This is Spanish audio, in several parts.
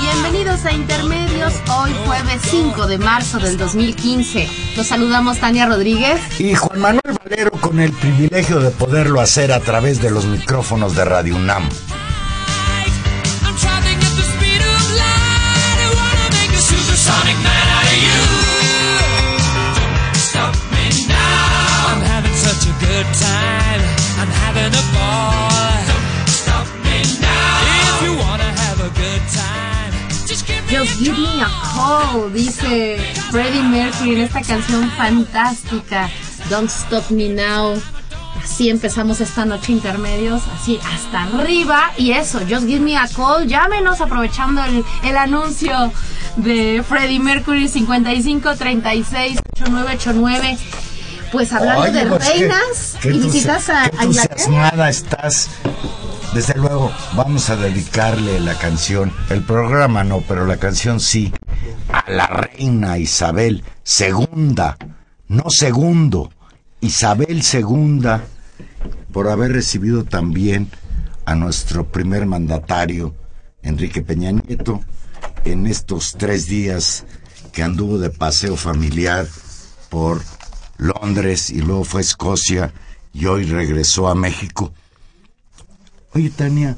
Bienvenidos a Intermedios, hoy jueves 5 de marzo del 2015. Los saludamos Tania Rodríguez y Juan Manuel Valero con el privilegio de poderlo hacer a través de los micrófonos de Radio UNAM. Just give me a call, dice Freddie Mercury en esta canción fantástica, Don't Stop Me Now. Así empezamos esta noche intermedios, así hasta arriba. Y eso, Just Give Me a Call. Llámenos aprovechando el, el anuncio de Freddie Mercury 55 36 8989 pues hablando de pues reinas y visitas a, a estás. Desde luego, vamos a dedicarle la canción, el programa no, pero la canción sí, a la reina Isabel II, no segundo, Isabel II, por haber recibido también a nuestro primer mandatario, Enrique Peña Nieto, en estos tres días que anduvo de paseo familiar por Londres y luego fue a Escocia y hoy regresó a México. Oye, Tania,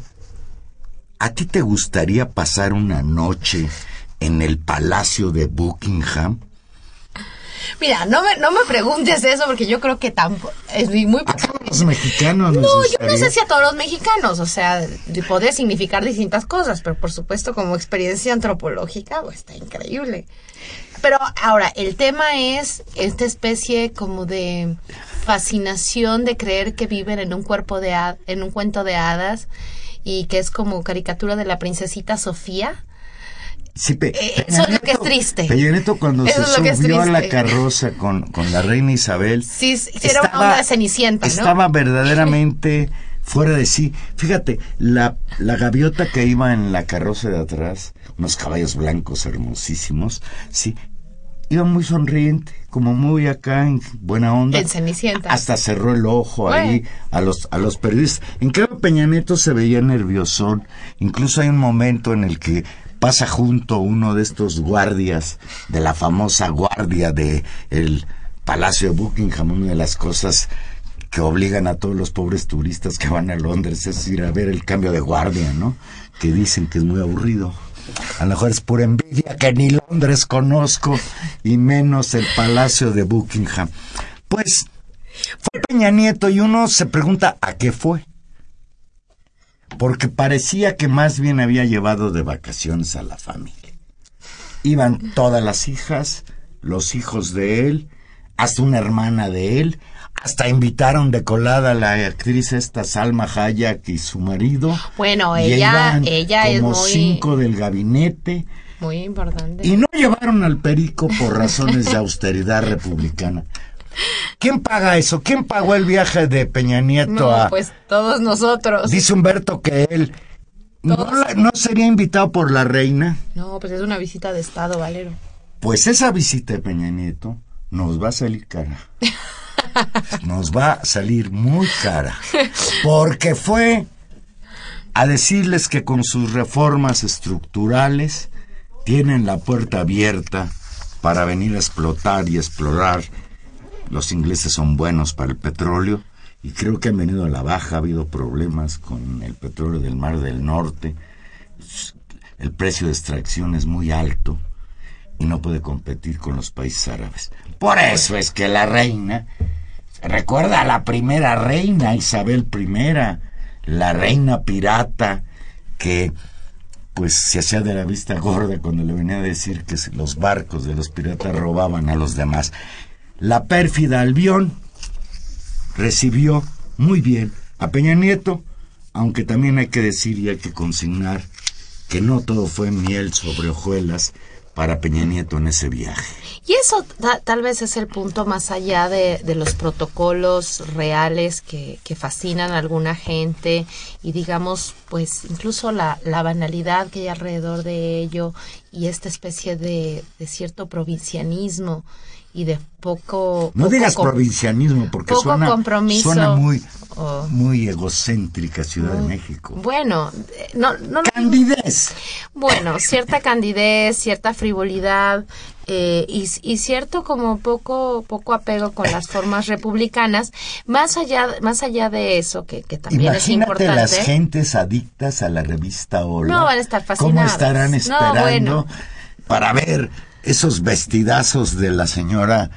¿a ti te gustaría pasar una noche en el Palacio de Buckingham? Mira, no me, no me preguntes eso porque yo creo que tampoco es muy... A todos los mexicanos. No, yo no sé si a todos los mexicanos, o sea, puede significar distintas cosas, pero por supuesto como experiencia antropológica, pues, está increíble. Pero ahora, el tema es esta especie como de fascinación de creer que viven en un cuerpo de en un cuento de hadas y que es como caricatura de la princesita Sofía. Sí, eh, eso es lo que es triste. Peñaneto cuando se subió a la carroza con, con, la reina Isabel. Sí, era una onda cenicienta, ¿no? Estaba verdaderamente fuera de sí. Fíjate, la, la gaviota que iba en la carroza de atrás, unos caballos blancos hermosísimos, sí, iba muy sonriente, como muy acá en buena onda. En Cenicienta. Hasta cerró el ojo ahí a los a los periodistas. En cambio Peña Nieto se veía nerviosón. Incluso hay un momento en el que pasa junto uno de estos guardias de la famosa guardia de el Palacio de Buckingham, una de las cosas que obligan a todos los pobres turistas que van a Londres es ir a ver el cambio de guardia, ¿no? Que dicen que es muy aburrido. A lo mejor es pura envidia que ni Londres conozco y menos el Palacio de Buckingham. Pues fue Peña Nieto y uno se pregunta a qué fue. Porque parecía que más bien había llevado de vacaciones a la familia. Iban todas las hijas, los hijos de él, hasta una hermana de él, hasta invitaron de colada a la actriz esta Salma Hayek y su marido. Bueno, ella, ella es muy... cinco del gabinete. Muy importante. Y no llevaron al perico por razones de austeridad republicana. ¿Quién paga eso? ¿Quién pagó el viaje de Peña Nieto no, a...? pues todos nosotros. Dice Humberto que él... ¿No, ¿No sería invitado por la reina? No, pues es una visita de Estado, Valero. Pues esa visita de Peña Nieto nos va a salir cara. nos va a salir muy cara. Porque fue a decirles que con sus reformas estructurales tienen la puerta abierta para venir a explotar y explorar. Los ingleses son buenos para el petróleo y creo que han venido a la baja, ha habido problemas con el petróleo del Mar del Norte, el precio de extracción es muy alto y no puede competir con los países árabes. Por eso es que la reina, recuerda a la primera reina, Isabel I, la reina pirata, que pues se hacía de la vista gorda cuando le venía a decir que los barcos de los piratas robaban a los demás. La pérfida Albión recibió muy bien a Peña Nieto, aunque también hay que decir y hay que consignar que no todo fue miel sobre hojuelas para Peña Nieto en ese viaje. Y eso tal vez es el punto más allá de, los protocolos reales que, fascinan a alguna gente y digamos, pues incluso la, la banalidad que hay alrededor de ello y esta especie de, de cierto provincianismo y de poco... No digas provincianismo porque suena, suena muy, muy egocéntrica Ciudad de México. Bueno, no, no... Candidez. Bueno, cierta candidez, cierta frivolidad eh, y, y, cierto como poco poco apego con las formas republicanas. Más allá más allá de eso, que, que también es importante. las gentes adictas a la revista Hola. No van a estar fascinadas. ¿Cómo estarán esperando para ver esos vestidazos de la señora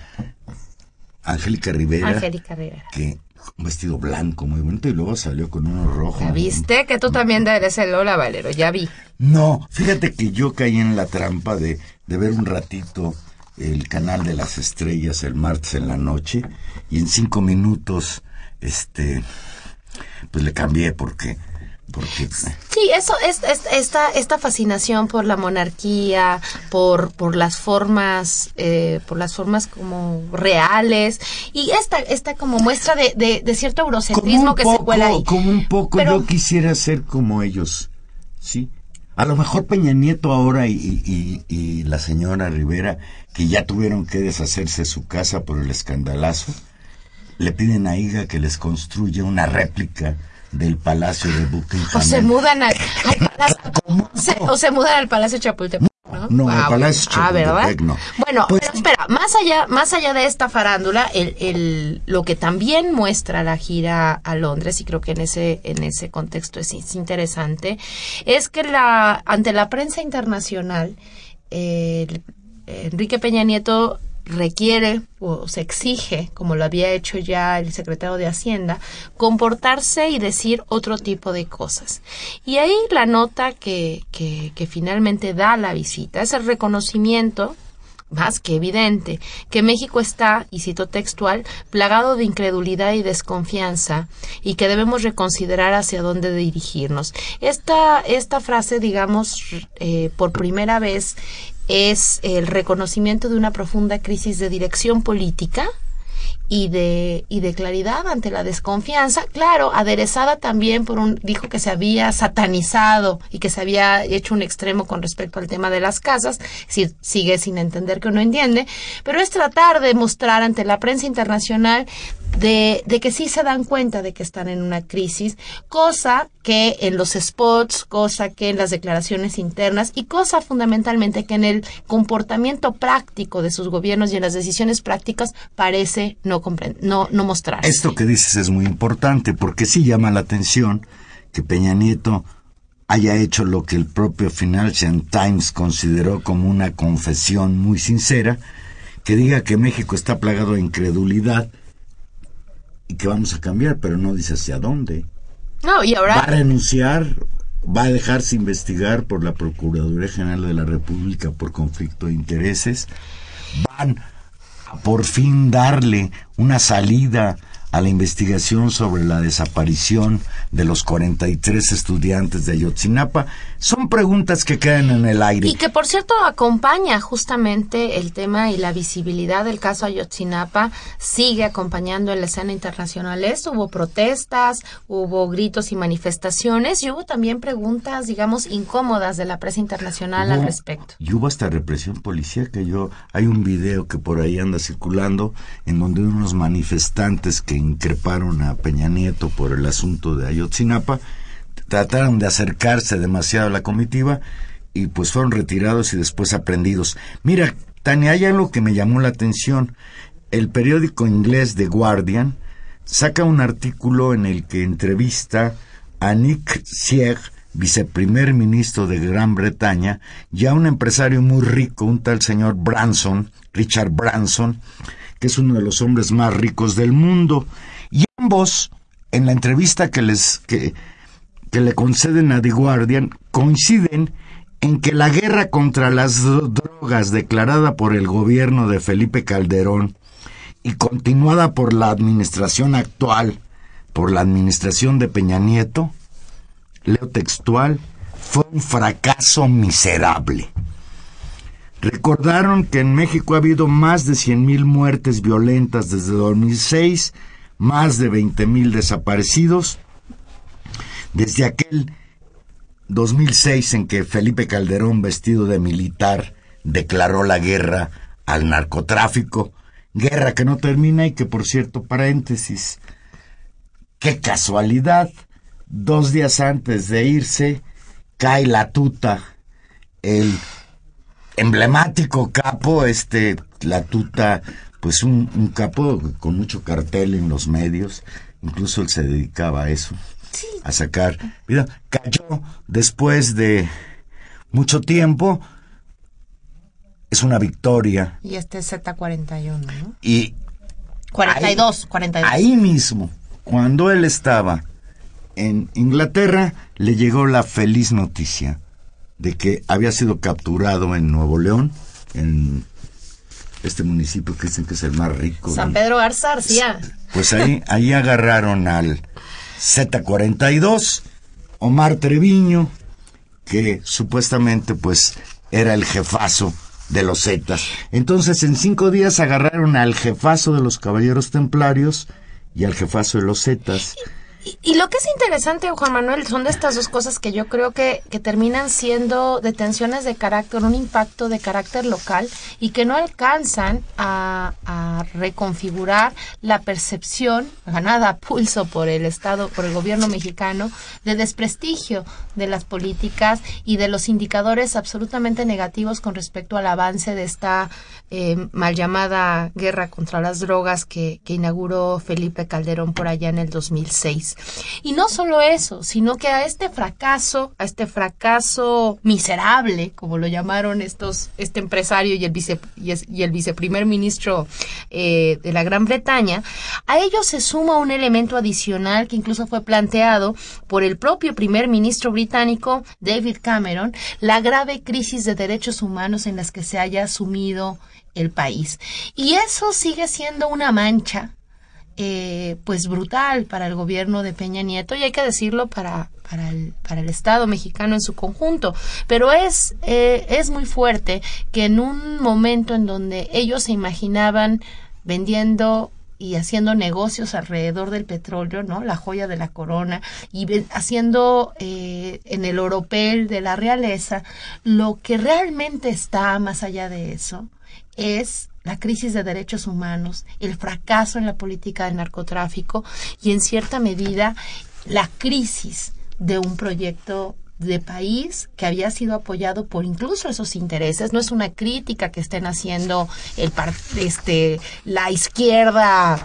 Angélica Rivera. Angélica Rivera. Que un vestido blanco muy bonito y luego salió con uno rojo. ¿Ya viste? Que tú también eres el Lola Valero, ya vi. No, fíjate que yo caí en la trampa de, de ver un ratito el canal de las estrellas el martes en la noche y en cinco minutos, este, pues le cambié porque Sí, eso es, esta, esta fascinación por la monarquía, por, por las formas, eh, por las formas como reales y esta, esta como muestra de, de, cierto eurocentrismo que se cuela ahí. Como un poco yo quisiera ser como ellos, ¿sí? A lo mejor Peña Nieto ahora y, y, y, la señora Rivera, que ya tuvieron que deshacerse de su casa por el escandalazo, le piden a Iga que les construya una réplica del Palacio de Buckingham. O se mudan al, Palacio, o se mudan al Palacio Chapultepec. No, no el Palacio ah, Chapultepec no. Bueno, pues pero espera, más allá, más allá de esta farándula, el, el, lo que también muestra la gira a Londres, y creo que en ese, en ese contexto es, interesante, es que la, ante la prensa internacional, eh, Enrique Peña Nieto requiere o se exige, como lo había hecho ya el secretario de Hacienda, comportarse y decir otro tipo de cosas. Y ahí la nota que, que, finalmente da la visita es el reconocimiento más que evidente, que México está, y cito textual, plagado de incredulidad y desconfianza y que debemos reconsiderar hacia dónde dirigirnos. Esta, esta frase, digamos, eh, por primera vez es el reconocimiento de una profunda crisis de dirección política y de, y de claridad ante la desconfianza, claro, aderezada también por un, dijo que se había satanizado y que se había hecho un extremo con respecto al tema de las casas, si, sigue sin entender que no entiende, pero es tratar de mostrar ante la prensa internacional de, de, que sí se dan cuenta de que están en una crisis, cosa que en los spots, cosa que en las declaraciones internas y cosa fundamentalmente que en el comportamiento práctico de sus gobiernos y en las decisiones prácticas parece no, no, no mostrar. Esto que dices es muy importante porque sí llama la atención que Peña Nieto haya hecho lo que el propio Financial Times consideró como una confesión muy sincera, que diga que México está plagado de incredulidad, y que vamos a cambiar, pero no dice hacia dónde. No, y ahora... Va a renunciar, va a dejarse investigar por la Procuraduría General de la República por conflicto de intereses, van a por fin darle una salida a la investigación sobre la desaparición de los 43 estudiantes de Ayotzinapa? Son preguntas que quedan en el aire. Y que, por cierto, acompaña justamente el tema y la visibilidad del caso Ayotzinapa, sigue acompañando en la escena internacional. Esto, hubo protestas, hubo gritos y manifestaciones, y hubo también preguntas, digamos, incómodas de la prensa internacional al respecto. Y hubo hasta represión que Yo, hay un video que por ahí anda circulando en donde unos manifestantes que increparon a Peña Nieto por el asunto de Ayotzinapa, trataron de acercarse demasiado a la comitiva y pues fueron retirados y después aprendidos. Mira, Tania, hay algo que me llamó la atención. El periódico inglés The Guardian saca un artículo en el que entrevista a Nick Sieg, viceprimer ministro de Gran Bretaña, y a un empresario muy rico, un tal señor Branson, Richard Branson, es uno de los hombres más ricos del mundo. Y ambos, en la entrevista que les que le conceden a The Guardian, coinciden en que la guerra contra las drogas declarada por el gobierno de Felipe Calderón y continuada por la administración actual, por la administración de Peña Nieto, leo textual, fue un fracaso miserable. Recordaron que en México ha habido más de 100.000 muertes violentas desde 2006, más de 20.000 desaparecidos. Desde aquel 2006 en que Felipe Calderón, vestido de militar, declaró la guerra al narcotráfico, guerra que no termina y que, por cierto, paréntesis, qué casualidad, dos días antes de irse, cae la tuta, el emblemático capo, este, la tuta, pues un, un capo con mucho cartel en los medios, incluso él se dedicaba a eso a sacar vida. Cayó después de mucho tiempo. Es una victoria. Y este es Z41, ¿no? Y 42, ahí, 42. Ahí mismo, cuando él estaba en Inglaterra, le llegó la feliz noticia de que había sido capturado en Nuevo León, en este municipio que dicen que es el más rico. San Pedro Garza García. Pues ahí, ahí agarraron al Z42, Omar Treviño, que supuestamente pues era el jefazo de los Zetas. Entonces en cinco días agarraron al jefazo de los Caballeros Templarios y al jefazo de los Zetas. Y, lo que es interesante, Juan Manuel, son de estas dos cosas que yo creo que, terminan siendo detenciones de carácter, un impacto de carácter local y que no alcanzan a, reconfigurar la percepción ganada a pulso por el Estado, por el gobierno mexicano, de desprestigio de las políticas y de los indicadores absolutamente negativos con respecto al avance de esta eh, mal llamada guerra contra las drogas que inauguró Felipe Calderón por allá en el 2006. Y no solo eso, sino que a este fracaso, a este fracaso miserable, como lo llamaron estos, este empresario y el, vice, y, el viceprimer ministro eh, de la Gran Bretaña, a ello se suma un elemento adicional que incluso fue planteado por el propio primer ministro británico, David Cameron, la grave crisis de derechos humanos en las que se haya sumido el país. Y eso sigue siendo una mancha eh, pues brutal para el gobierno de Peña Nieto y hay que decirlo para, para, el, para el Estado mexicano en su conjunto. Pero es, eh, es muy fuerte que en un momento en donde ellos se imaginaban vendiendo y haciendo negocios alrededor del petróleo, ¿no? La joya de la corona y haciendo eh, en el oropel de la realeza, lo que realmente está más allá de eso es la crisis de derechos humanos, el fracaso en la política del narcotráfico y en cierta medida la crisis de un proyecto de país que había sido apoyado por incluso esos intereses. No es una crítica que estén haciendo el este la izquierda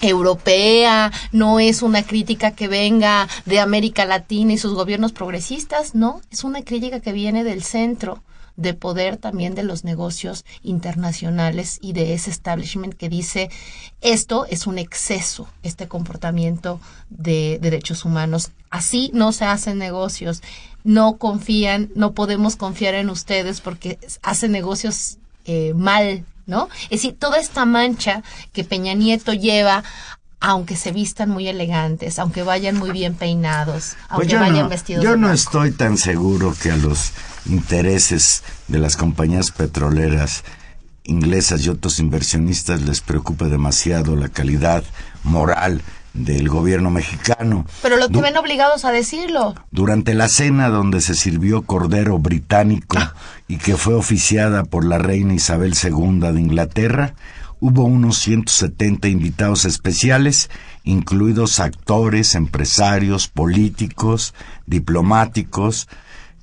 europea, no es una crítica que venga de América Latina y sus gobiernos progresistas, no, es una crítica que viene del centro de poder también de los negocios internacionales y de ese establishment que dice esto es un exceso, este comportamiento de derechos humanos. Así no se hacen negocios, no confían, no podemos confiar en ustedes porque hacen negocios eh, mal, ¿no? Es decir, toda esta mancha que Peña Nieto lleva aunque se vistan muy elegantes, aunque vayan muy bien peinados, aunque pues vayan no, vestidos Yo de no blanco. estoy tan seguro que a los intereses de las compañías petroleras inglesas y otros inversionistas les preocupe demasiado la calidad moral del gobierno mexicano. Pero lo que ven obligados a decirlo. Durante la cena donde se sirvió cordero británico y que fue oficiada por la reina Isabel II de Inglaterra, hubo unos 170 invitados especiales, incluidos actores, empresarios, políticos, diplomáticos,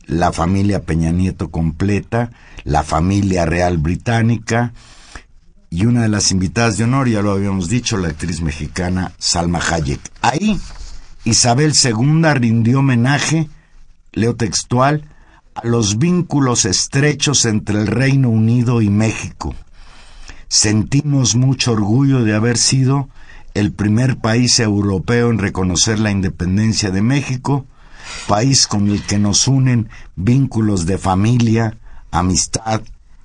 la familia Peña Nieto completa, la familia real británica, y una de las invitadas de honor, ya lo habíamos dicho, la actriz mexicana Salma Hayek. Ahí, Isabel II rindió homenaje, leo textual, a los vínculos estrechos entre el Reino Unido y México. Sentimos mucho orgullo de haber sido el primer país europeo en reconocer la independencia de México, país con el que nos unen vínculos de familia, amistad,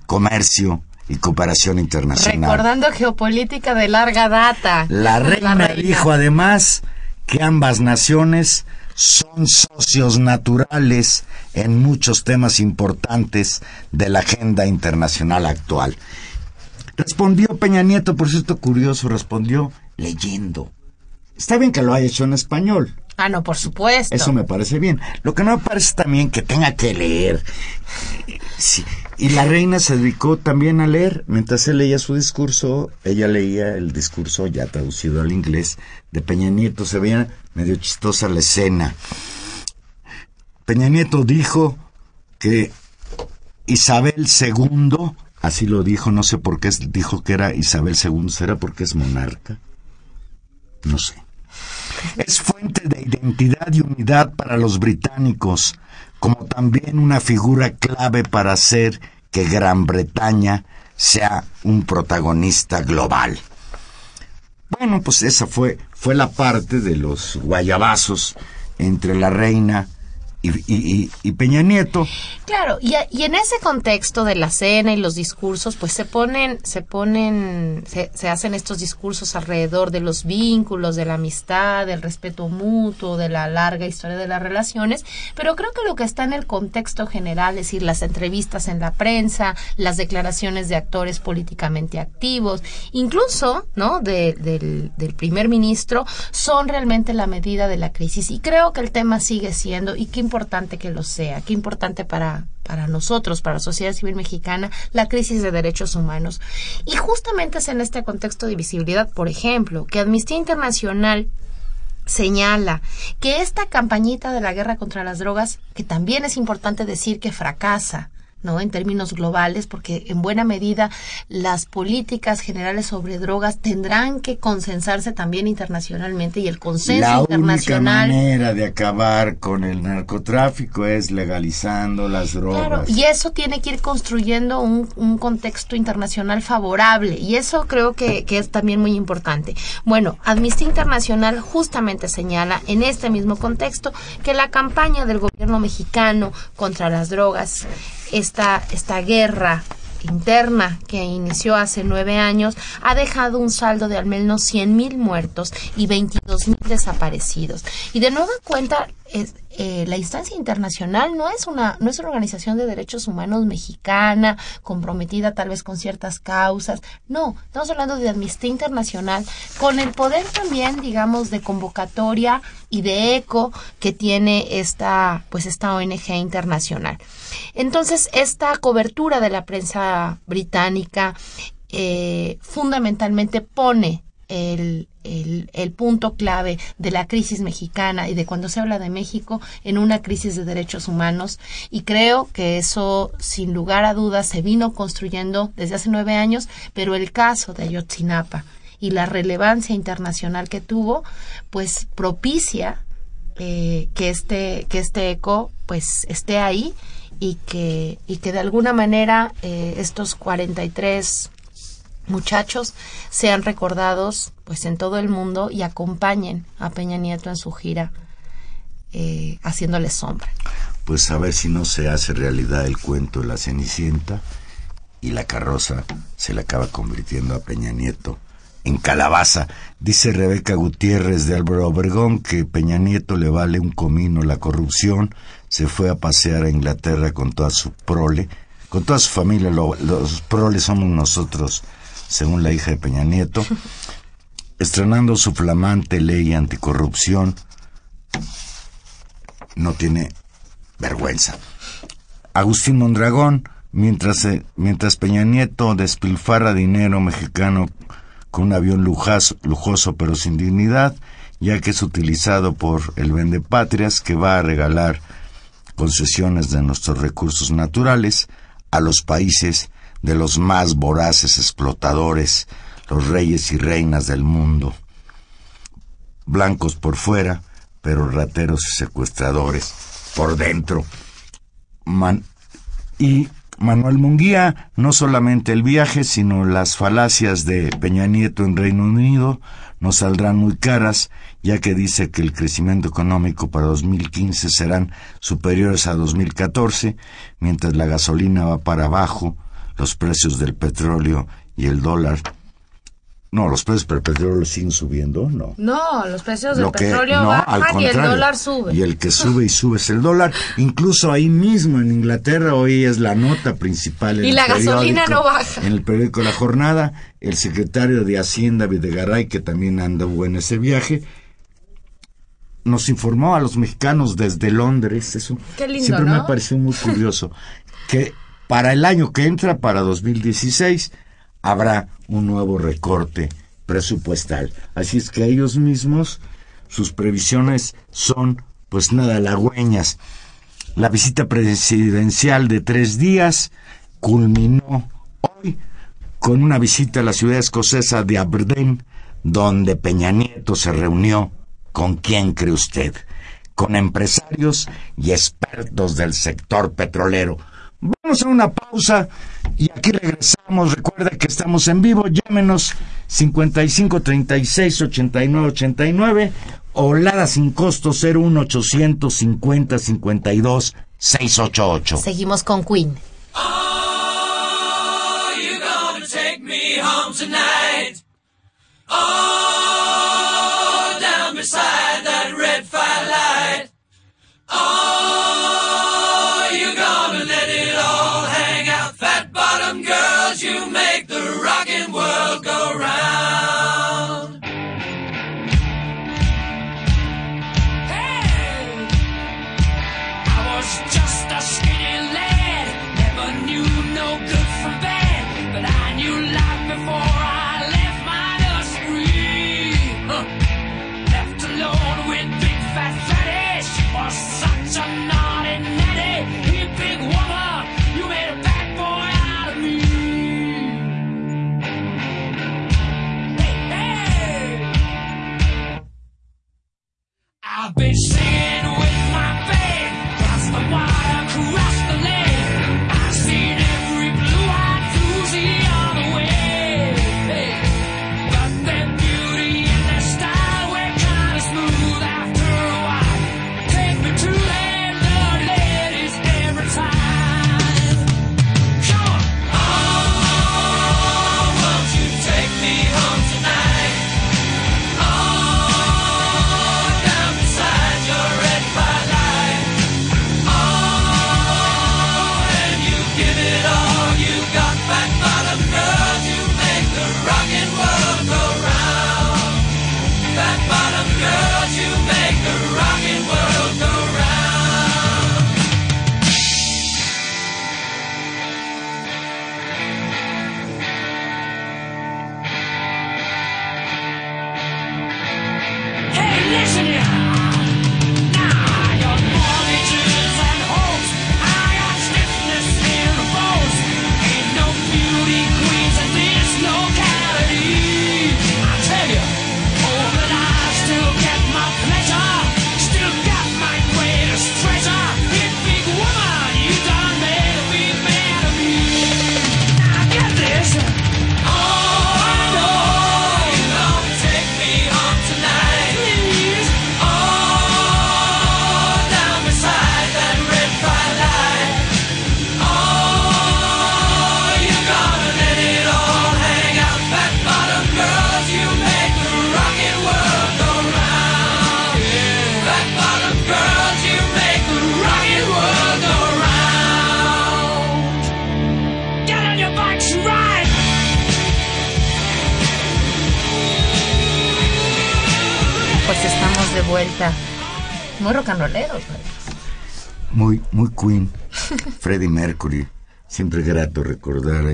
comercio y cooperación internacional. Recordando geopolítica de larga data. La reina, dijo además que ambas naciones son socios naturales en muchos temas importantes de la agenda internacional actual. Respondió Peña Nieto, por cierto curioso, respondió leyendo. Está bien que lo haya hecho en español. Ah, no, por supuesto. Eso me parece bien. Lo que no me parece también que tenga que leer. Sí. Y la reina se dedicó también a leer. Mientras él leía su discurso, ella leía el discurso ya traducido al inglés de Peña Nieto. Se veía medio chistosa la escena. Peña Nieto dijo que Isabel II, así lo dijo, no sé por qué dijo que era Isabel II, ¿será porque es monarca? No sé. Es fuente de identidad y unidad para los británicos, como también una figura clave para hacer que Gran Bretaña sea un protagonista global. Bueno, pues esa fue, fue la parte de los guayabazos entre la reina y, Peña Nieto. Claro, y, en ese contexto de la cena y los discursos, pues se ponen, se ponen, se, hacen estos discursos alrededor de los vínculos, de la amistad, del respeto mutuo, de la larga historia de las relaciones, pero creo que lo que está en el contexto general, es decir, las entrevistas en la prensa, las declaraciones de actores políticamente activos, incluso, ¿no?, del, del primer ministro, son realmente la medida de la crisis. Y creo que el tema sigue siendo, y qué importante que lo sea, qué importante para, para nosotros, para la sociedad civil mexicana, la crisis de derechos humanos. Y justamente es en este contexto de visibilidad, por ejemplo, que Amnistía Internacional señala que esta campañita de la guerra contra las drogas, que también es importante decir que fracasa, ¿no? En términos globales, porque en buena medida las políticas generales sobre drogas tendrán que consensarse también internacionalmente y el consenso la internacional. La única manera de acabar con el narcotráfico es legalizando las drogas. Claro, y eso tiene que ir construyendo un, un contexto internacional favorable y eso creo que, que es también muy importante. Bueno, Amnistía Internacional justamente señala en este mismo contexto que la campaña del gobierno mexicano contra las drogas esta, esta guerra interna que inició hace nueve años ha dejado un saldo de al menos 100 mil muertos y 22 mil desaparecidos. Y de nueva cuenta, eh, la instancia internacional no es una no es una organización de derechos humanos mexicana comprometida tal vez con ciertas causas. No estamos hablando de amnistía internacional con el poder también digamos de convocatoria y de eco que tiene esta pues esta ONG internacional. Entonces esta cobertura de la prensa británica eh, fundamentalmente pone el, el, punto clave de la crisis mexicana y de cuando se habla de México en una crisis de derechos humanos. Y creo que eso, sin lugar a dudas, se vino construyendo desde hace nueve años, pero el caso de Ayotzinapa y la relevancia internacional que tuvo, pues propicia eh, que este que este eco pues esté ahí y que y que de alguna manera eh, estos 43 muchachos sean recordados pues en todo el mundo y acompañen a Peña Nieto en su gira eh, haciéndole sombra. Pues a ver si no se hace realidad el cuento de la Cenicienta y la carroza se le acaba convirtiendo a Peña Nieto en calabaza. Dice Rebeca Gutiérrez de Álvaro Obregón que Peña Nieto le vale un comino la corrupción, se fue a pasear a Inglaterra con toda su prole, con toda su familia, los proles somos nosotros según la hija de Peña Nieto, estrenando su flamante ley anticorrupción, no tiene vergüenza. Agustín Mondragón, mientras, eh, mientras Peña Nieto despilfarra dinero mexicano con un avión lujoso, lujoso pero sin dignidad, ya que es utilizado por el vendepatrias que va a regalar concesiones de nuestros recursos naturales a los países de los más voraces explotadores, los reyes y reinas del mundo. Blancos por fuera, pero rateros y secuestradores por dentro. y Manuel Munguía, no solamente el viaje, sino las falacias de Peña Nieto en Reino Unido nos saldrán muy caras, ya que dice que el crecimiento económico para 2015 serán superiores a 2014, mientras la gasolina va para abajo, los precios del petróleo y el dólar no, los precios del petróleo siguen subiendo, no. No, los precios del petróleo bajan y el dólar sube. Y el que sube y sube es el dólar. Incluso ahí mismo en Inglaterra hoy es la nota principal. En y la gasolina no baja. En el periódico La Jornada, el secretario de Hacienda, Videgaray, que también andó en ese viaje, nos informó a los mexicanos desde Londres, eso Qué lindo, siempre me pareció muy curioso, que para el año que entra, para 2016, habrá un nuevo recorte presupuestal. Así es que ellos mismos, sus previsiones son pues nada halagüeñas. La visita presidencial de tres días culminó hoy con una visita a la ciudad escocesa de Aberdeen, donde Peña Nieto se reunió con quién cree usted, con empresarios y expertos del sector petrolero. Vamos a una pausa y aquí regresamos. Recuerda que estamos en vivo. Llámenos 55 36 89 89 o Lada sin costo 01 850 52 688. Seguimos con Queen. down bitch.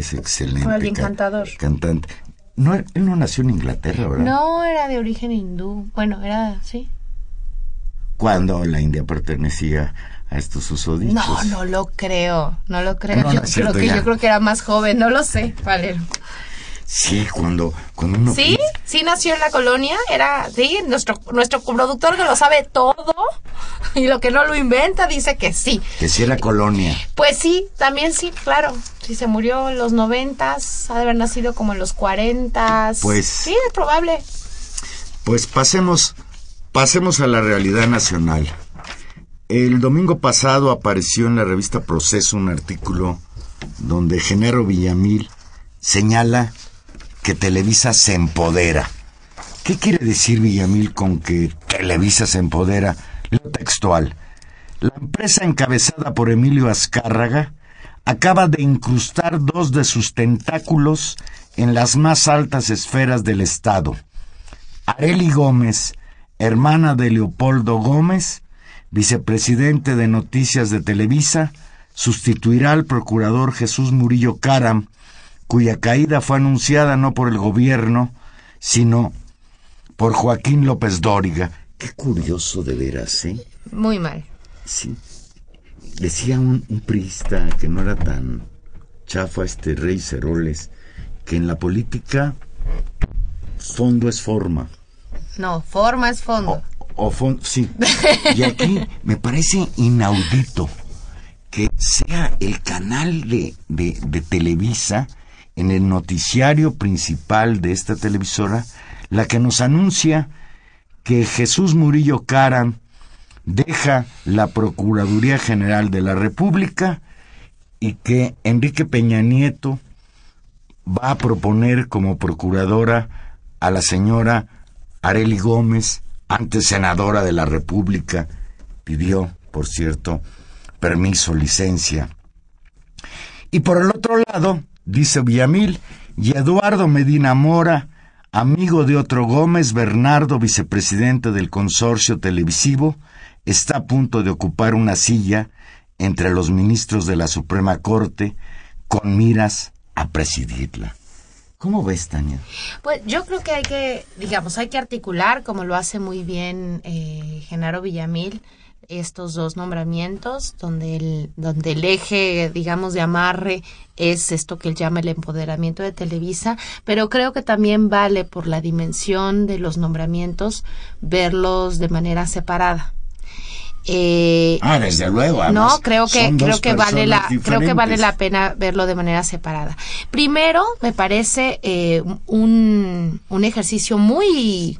Ese excelente Fue el ca- encantador. cantante. No, él no nació en Inglaterra, ¿verdad? No era de origen hindú. Bueno, era, sí. Cuando la India pertenecía a estos susodichos. No, no lo creo, no lo creo. yo, creo que, yo creo que era más joven, no lo sé, Valero. Sí, cuando, cuando uno... Sí, sí nació en la colonia, era, sí, nuestro, nuestro productor que lo sabe todo y lo que no lo inventa dice que sí. Que sí era colonia. Pues sí, también sí, claro. Si se murió en los noventas, ha de haber nacido como en los cuarentas. Pues... Sí, es probable. Pues pasemos, pasemos a la realidad nacional. El domingo pasado apareció en la revista Proceso un artículo donde Genaro Villamil señala que Televisa se empodera. ¿Qué quiere decir Villamil con que Televisa se empodera? Lo textual. La empresa encabezada por Emilio Azcárraga acaba de incrustar dos de sus tentáculos en las más altas esferas del Estado. Areli Gómez, hermana de Leopoldo Gómez, vicepresidente de Noticias de Televisa, sustituirá al procurador Jesús Murillo Caram, cuya caída fue anunciada no por el gobierno, sino por Joaquín López Dóriga. Qué curioso de veras, ¿eh? Muy mal. Sí. Decía un, un priista que no era tan chafa este rey Ceroles, que en la política fondo es forma. No, forma es fondo. O, fondo, sí. Y aquí me parece inaudito que sea el canal de, de, de Televisa en el noticiario principal de esta televisora la que nos anuncia que Jesús Murillo Caram deja la Procuraduría General de la República y que Enrique Peña Nieto va a proponer como procuradora a la señora Areli Gómez, antes senadora de la República, pidió, por cierto, permiso, licencia. Y por el otro lado, dice Villamil, y Eduardo Medina Mora, amigo de otro Gómez, Bernardo, vicepresidente del consorcio televisivo, está a punto de ocupar una silla entre los ministros de la Suprema Corte con miras a presidirla. ¿Cómo ves, Tania? Pues yo creo que hay que, digamos, hay que articular, como lo hace muy bien eh, Genaro Villamil, estos dos nombramientos, donde el, donde el eje, digamos, de amarre es esto que él llama el empoderamiento de Televisa, pero creo que también vale por la dimensión de los nombramientos verlos de manera separada. Eh, ah, desde luego. no, creo que creo que vale la creo que vale la pena verlo de manera separada. Primero, me parece eh, un, un ejercicio muy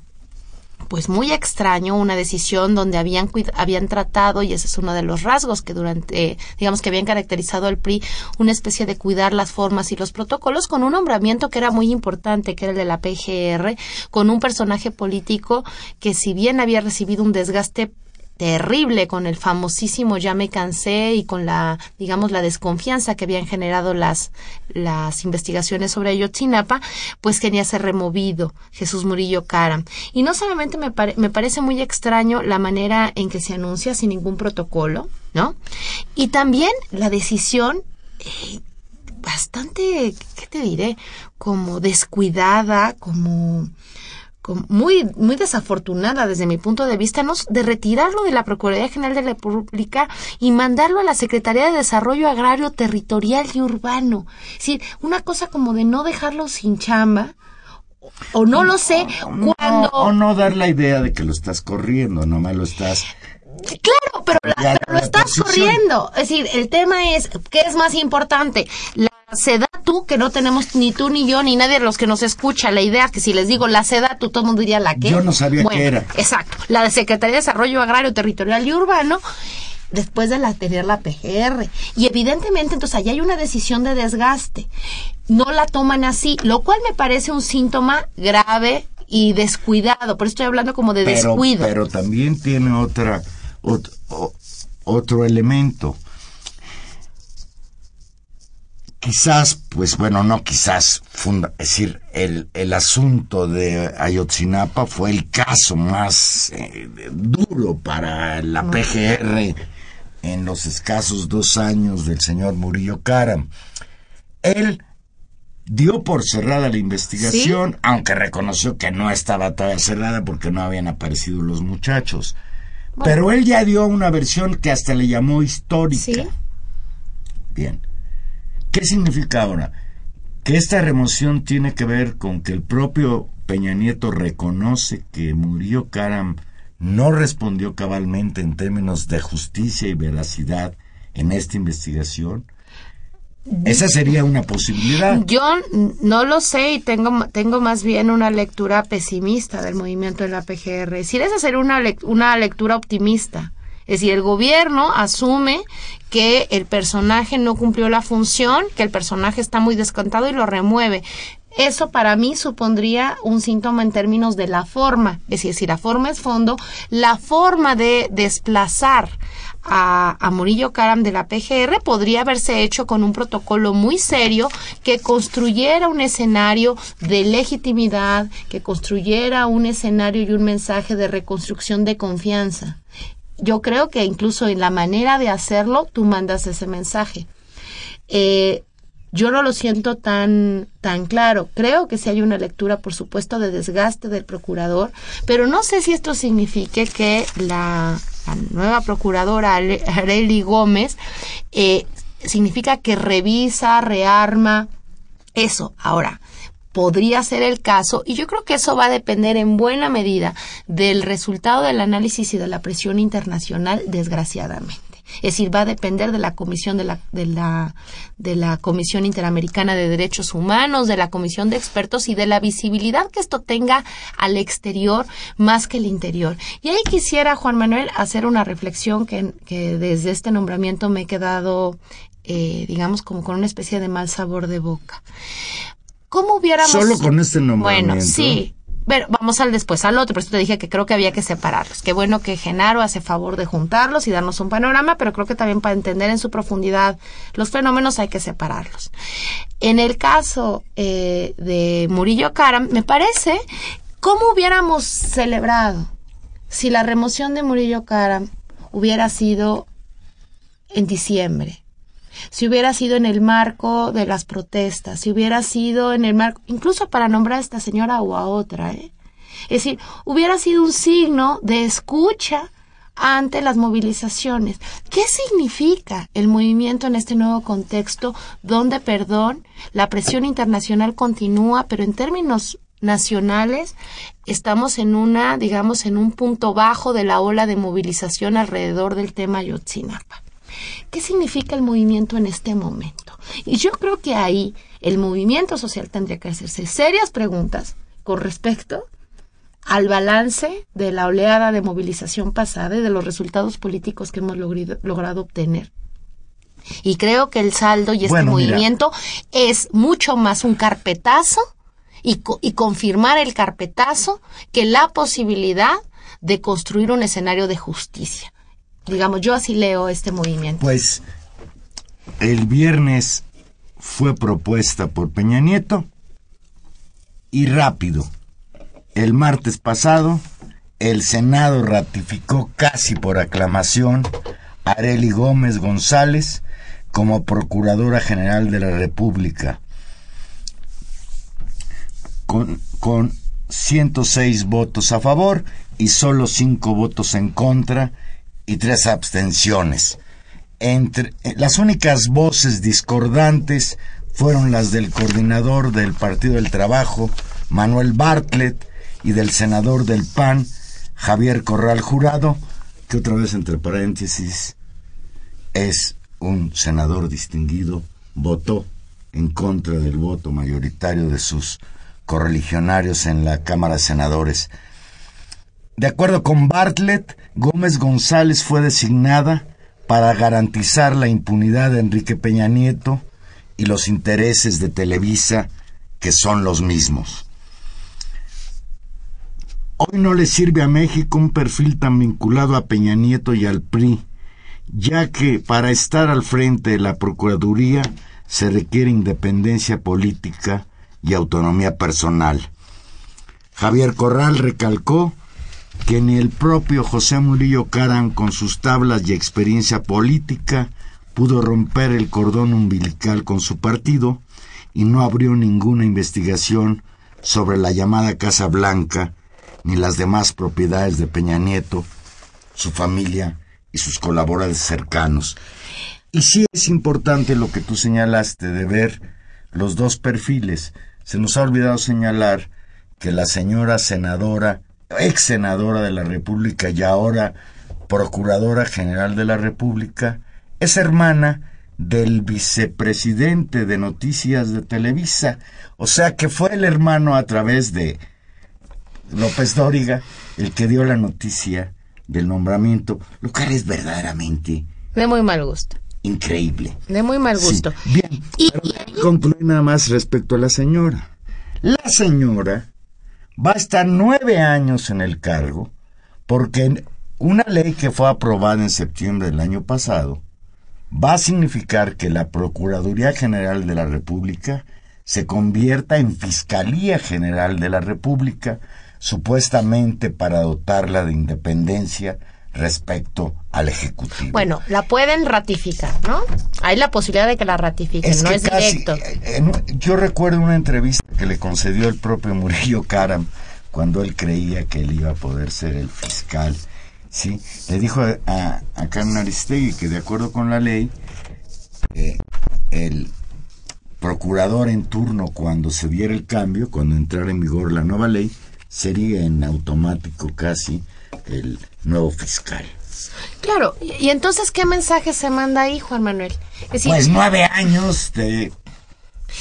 pues muy extraño, una decisión donde habían, habían tratado, y ese es uno de los rasgos que durante, digamos que habían caracterizado al PRI, una especie de cuidar las formas y los protocolos con un nombramiento que era muy importante, que era el de la PGR, con un personaje político que si bien había recibido un desgaste terrible con el famosísimo ya me cansé y con la digamos la desconfianza que habían generado las las investigaciones sobre Ayotzinapa pues quería ser removido Jesús Murillo Caram y no solamente me, me parece muy extraño la manera en que se anuncia sin ningún protocolo no y también la decisión eh, bastante qué te diré como descuidada como muy, muy desafortunada desde mi punto de vista, ¿no? de retirarlo de la Procuraduría General de la República y mandarlo a la Secretaría de Desarrollo Agrario Territorial y Urbano. Es decir, una cosa como de no dejarlo sin chamba, o no lo sé, cuando... o no dar la idea de que lo estás corriendo, no me lo estás... Claro, pero, lo estás corriendo. Es decir, el tema es, ¿qué es más importante? La tú que no tenemos ni tú ni yo ni nadie de los que nos escucha la idea que si les digo la tú todo el mundo diría la que. Yo no sabía qué era. Exacto. La de Secretaría de Desarrollo Agrario, Territorial y Urbano después de la, tener la PGR. Y evidentemente, entonces, allá hay una decisión de desgaste. No la toman así, lo cual me parece un síntoma grave y descuidado. Por eso estoy hablando como de descuido. Pero también tiene otra, otro elemento quizás, pues bueno, no quizás, es decir, el, el asunto de Ayotzinapa fue el caso más eh, duro para la PGR en los escasos dos años del señor Murillo Cara. Él dio por cerrada la investigación, aunque reconoció que no estaba todavía cerrada porque no habían aparecido los muchachos. Pero él ya dio una versión que hasta le llamó histórica. Bien. ¿Qué significa ahora? Que esta remoción tiene que ver con que el propio Peña Nieto reconoce que Murillo Karam no respondió cabalmente en términos de justicia y veracidad en esta investigación. Esa sería una posibilidad. Yo no lo sé y tengo, tengo más bien una lectura pesimista del movimiento de la PGR. Es decir, esa sería una, una lectura optimista. Es decir, el gobierno asume que el personaje no cumplió la función, que el personaje está muy descontado y lo remueve. Eso para mí supondría un síntoma en términos de la forma, es decir, si la forma es fondo, la forma de desplazar a, a, Murillo Karam de la PGR podría haberse hecho con un protocolo muy serio que construyera un escenario de legitimidad, que construyera un escenario y un mensaje de reconstrucción de confianza. Yo creo que incluso en la manera de hacerlo tú mandas ese mensaje. Eh, yo no lo siento tan, tan claro. Creo que sí hay una lectura, por supuesto, de desgaste del procurador, pero no sé si esto signifique que la, nueva procuradora Areli Gómez eh, significa que revisa, rearma eso. Ahora, podría ser el caso y yo creo que eso va a depender en buena medida del resultado del análisis y de la presión internacional, desgraciadamente. Es decir, va a depender de la comisión de la, de la, de la Comisión Interamericana de Derechos Humanos, de la Comisión de Expertos y de la visibilidad que esto tenga al exterior más que el interior. Y ahí quisiera, Juan Manuel, hacer una reflexión que, desde este nombramiento me he quedado, eh, digamos, como con una especie de mal sabor de boca. ¿Cómo hubiéramos... Solo con este nombramiento. Bueno, sí, pero vamos al después, al otro, por eso te dije que creo que había que separarlos. Qué bueno que Genaro hace favor de juntarlos y darnos un panorama, pero creo que también para entender en su profundidad los fenómenos hay que separarlos. En el caso eh, de Murillo Karam, me parece, ¿cómo hubiéramos celebrado si la remoción de Murillo Karam hubiera sido en diciembre? Si hubiera sido en el marco de las protestas, si hubiera sido en el marco, incluso para nombrar a esta señora o a otra, ¿eh? Es decir, hubiera sido un signo de escucha ante las movilizaciones. ¿Qué significa el movimiento en este nuevo contexto donde, perdón, la presión internacional continúa, pero en términos nacionales estamos en una, digamos, en un punto bajo de la ola de movilización alrededor del tema Yotzinapa? ¿Qué significa el movimiento en este momento? Y yo creo que ahí el movimiento social tendría que hacerse serias preguntas con respecto al balance de la oleada de movilización pasada y de los resultados políticos que hemos logrado obtener. Y creo que el saldo y este movimiento es mucho más un carpetazo y, y confirmar el carpetazo que la posibilidad de construir un escenario de justicia. Digamos, yo así leo este movimiento. Pues el viernes fue propuesta por Peña Nieto y rápido. El martes pasado, el Senado ratificó casi por aclamación a Areli Gómez González como Procuradora General de la República, con, con 106 votos a favor y solo 5 votos en contra y tres abstenciones. Entre eh, las únicas voces discordantes fueron las del coordinador del Partido del Trabajo, Manuel Bartlett, y del senador del PAN, Javier Corral Jurado, que otra vez entre paréntesis es un senador distinguido, votó en contra del voto mayoritario de sus correligionarios en la Cámara de Senadores. De acuerdo con Bartlett, Gómez González fue designada para garantizar la impunidad de Enrique Peña Nieto y los intereses de Televisa, que son los mismos. Hoy no le sirve a México un perfil tan vinculado a Peña Nieto y al PRI, ya que para estar al frente de la Procuraduría se requiere independencia política y autonomía personal. Javier Corral recalcó que ni el propio José Murillo Caran, con sus tablas y experiencia política, pudo romper el cordón umbilical con su partido y no abrió ninguna investigación sobre la llamada Casa Blanca ni las demás propiedades de Peña Nieto, su familia y sus colaboradores cercanos. Y sí es importante lo que tú señalaste de ver los dos perfiles. Se nos ha olvidado señalar que la señora senadora, ex senadora de la República y ahora procuradora general de la República, es hermana del vicepresidente de Noticias de Televisa. O sea que fue el hermano a través de López Dóriga el que dio la noticia del nombramiento, lo cual es verdaderamente... De muy mal gusto. Increíble. De muy mal gusto. bien, y, concluir nada más respecto a la señora. La señora va a estar nueve años en el cargo porque una ley que fue aprobada en septiembre del año pasado va a significar que la Procuraduría General de la República se convierta en Fiscalía General de la República, supuestamente para dotarla de independencia respecto al Ejecutivo. Bueno, la pueden ratificar, ¿no? Hay la posibilidad de que la ratifiquen, no es directo. Eh, yo recuerdo una entrevista que le concedió el propio Murillo Karam cuando él creía que él iba a poder ser el fiscal ¿sí? Le dijo a, a Carmen Aristegui que de acuerdo con la ley, eh, el procurador en turno cuando se diera el cambio, cuando entrara en vigor la nueva ley, sería en automático casi el nuevo fiscal. Claro, y, entonces, ¿qué mensaje se manda ahí, Juan Manuel? pues nueve años de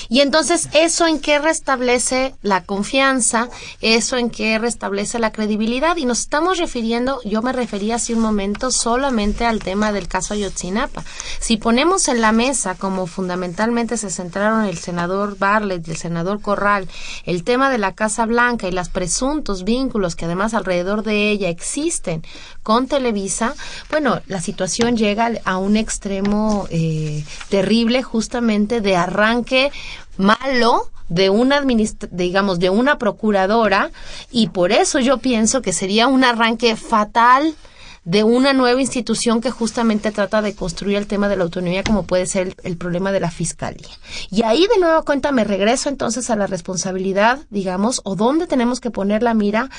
y entonces, ¿eso en qué restablece la confianza? ¿Eso en qué restablece la credibilidad? Y nos estamos refiriendo, yo me refería hace un momento solamente al tema del caso Ayotzinapa. Si ponemos en la mesa, como fundamentalmente se centraron el senador Bartlett y el senador Corral, el tema de la Casa Blanca y los presuntos vínculos que además alrededor de ella existen con Televisa, bueno, la situación llega a un extremo eh, terrible justamente de arranque malo de una digamos de una procuradora y por eso yo pienso que sería un arranque fatal de una nueva institución que justamente trata de construir el tema de la autonomía como puede ser el, problema de la fiscalía. Y ahí de nuevo cuenta me regreso entonces a la responsabilidad, digamos, o dónde tenemos que poner la mira